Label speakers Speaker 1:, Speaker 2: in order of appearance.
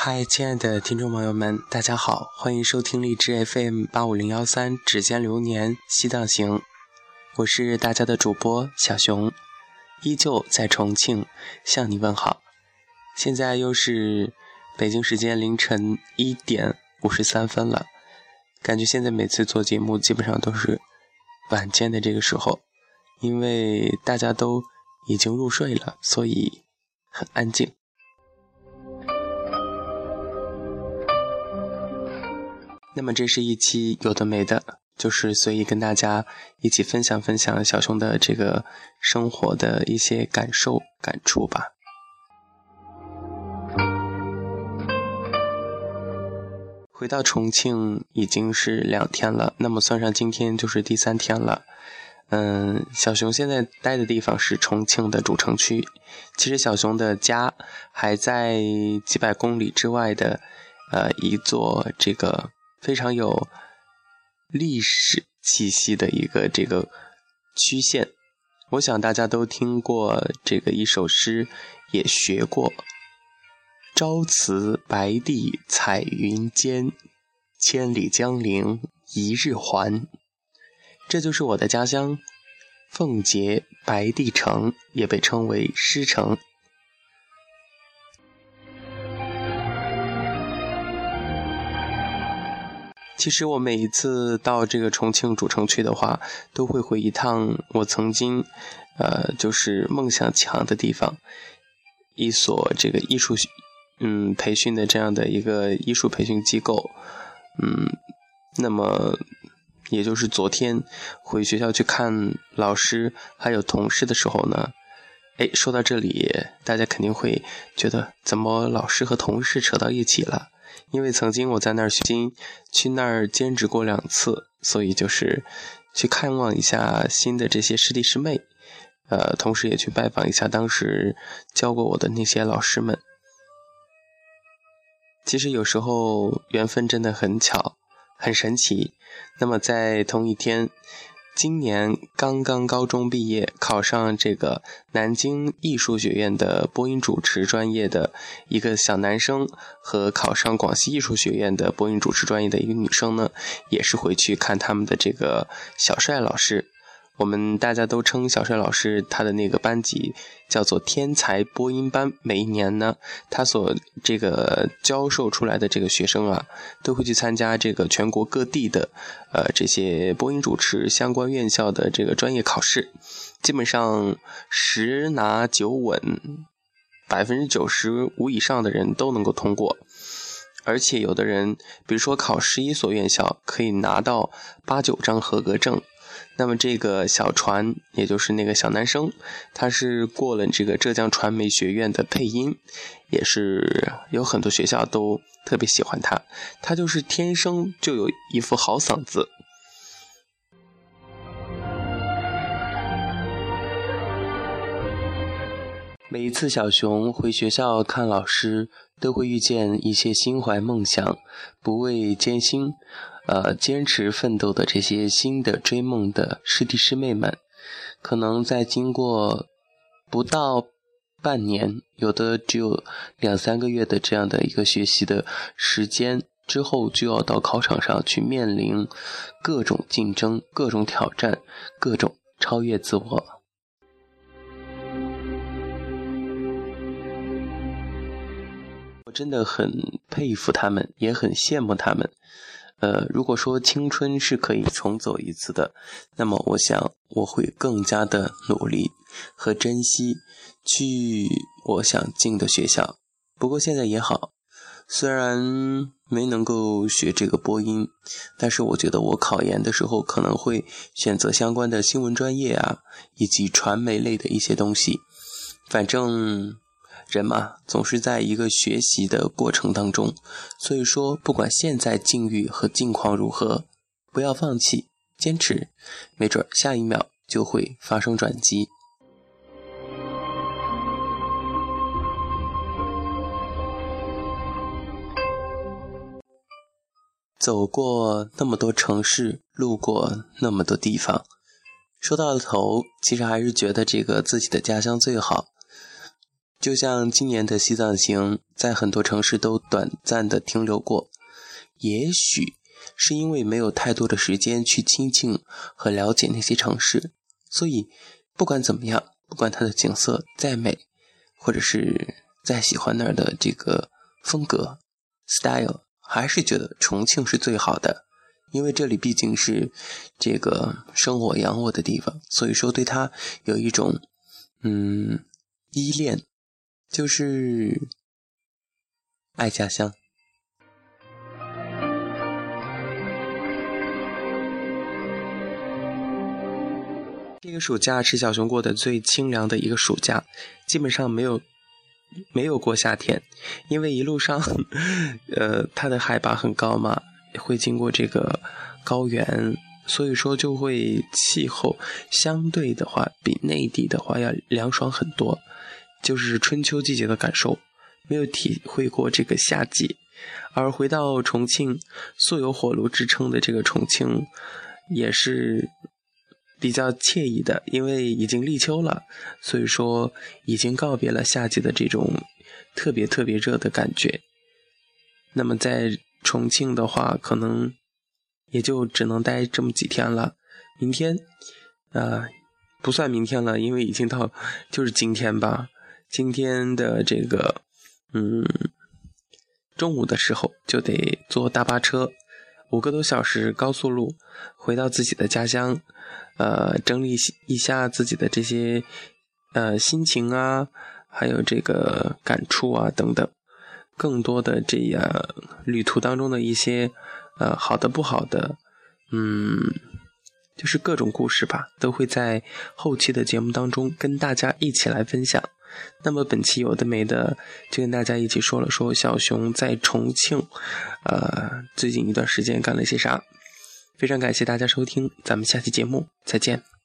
Speaker 1: 嗨，亲爱的听众朋友们，大家好，欢迎收听荔枝 FM 八五零幺三《指尖流年西藏行》，我是大家的主播小熊，依旧在重庆向你问好。现在又是北京时间凌晨一点五十三分了，感觉现在每次做节目基本上都是晚间的这个时候，因为大家都已经入睡了，所以很安静。那么这是一期有的没的，就是随意跟大家一起分享分享小熊的这个生活的一些感受感触吧。回到重庆已经是两天了，那么算上今天就是第三天了。嗯，小熊现在待的地方是重庆的主城区，其实小熊的家还在几百公里之外的，呃，一座这个。非常有历史气息的一个这个曲线，我想大家都听过这个一首诗，也学过“朝辞白帝彩云间，千里江陵一日还”。这就是我的家乡奉节白帝城，也被称为诗城。其实我每一次到这个重庆主城区的话，都会回一趟我曾经，呃，就是梦想强的地方，一所这个艺术，嗯，培训的这样的一个艺术培训机构，嗯，那么也就是昨天回学校去看老师还有同事的时候呢，哎，说到这里，大家肯定会觉得怎么老师和同事扯到一起了？因为曾经我在那儿经去那儿兼职过两次，所以就是去看望一下新的这些师弟师妹，呃，同时也去拜访一下当时教过我的那些老师们。其实有时候缘分真的很巧，很神奇。那么在同一天。今年刚刚高中毕业，考上这个南京艺术学院的播音主持专业的一个小男生，和考上广西艺术学院的播音主持专业的一个女生呢，也是回去看他们的这个小帅老师。我们大家都称小帅老师他的那个班级叫做天才播音班。每一年呢，他所这个教授出来的这个学生啊，都会去参加这个全国各地的呃这些播音主持相关院校的这个专业考试，基本上十拿九稳，百分之九十五以上的人都能够通过。而且有的人，比如说考十一所院校，可以拿到八九张合格证。那么这个小船，也就是那个小男生，他是过了这个浙江传媒学院的配音，也是有很多学校都特别喜欢他，他就是天生就有一副好嗓子。每一次小熊回学校看老师，都会遇见一些心怀梦想、不畏艰辛。呃，坚持奋斗的这些新的追梦的师弟师妹们，可能在经过不到半年，有的只有两三个月的这样的一个学习的时间之后，就要到考场上去面临各种竞争、各种挑战、各种超越自我。真的很佩服他们，也很羡慕他们。呃，如果说青春是可以重走一次的，那么我想我会更加的努力和珍惜去我想进的学校。不过现在也好，虽然没能够学这个播音，但是我觉得我考研的时候可能会选择相关的新闻专业啊，以及传媒类的一些东西。反正。人嘛，总是在一个学习的过程当中，所以说，不管现在境遇和境况如何，不要放弃，坚持，没准下一秒就会发生转机。走过那么多城市，路过那么多地方，说到了头，其实还是觉得这个自己的家乡最好。就像今年的西藏行，在很多城市都短暂的停留过，也许是因为没有太多的时间去亲近和了解那些城市，所以不管怎么样，不管它的景色再美，或者是再喜欢那儿的这个风格 style，还是觉得重庆是最好的，因为这里毕竟是这个生我养我的地方，所以说对它有一种嗯依恋。就是爱家乡。这个暑假是小熊过得最清凉的一个暑假，基本上没有没有过夏天，因为一路上，呃，它的海拔很高嘛，会经过这个高原，所以说就会气候相对的话比内地的话要凉爽很多。就是春秋季节的感受，没有体会过这个夏季，而回到重庆，素有火炉之称的这个重庆，也是比较惬意的，因为已经立秋了，所以说已经告别了夏季的这种特别特别热的感觉。那么在重庆的话，可能也就只能待这么几天了。明天，啊，不算明天了，因为已经到就是今天吧。今天的这个，嗯，中午的时候就得坐大巴车，五个多小时高速路，回到自己的家乡，呃，整理一下自己的这些呃心情啊，还有这个感触啊等等，更多的这样旅途当中的一些呃好的不好的，嗯，就是各种故事吧，都会在后期的节目当中跟大家一起来分享。那么本期有的没的，就跟大家一起说了说小熊在重庆，呃，最近一段时间干了些啥。非常感谢大家收听，咱们下期节目再见。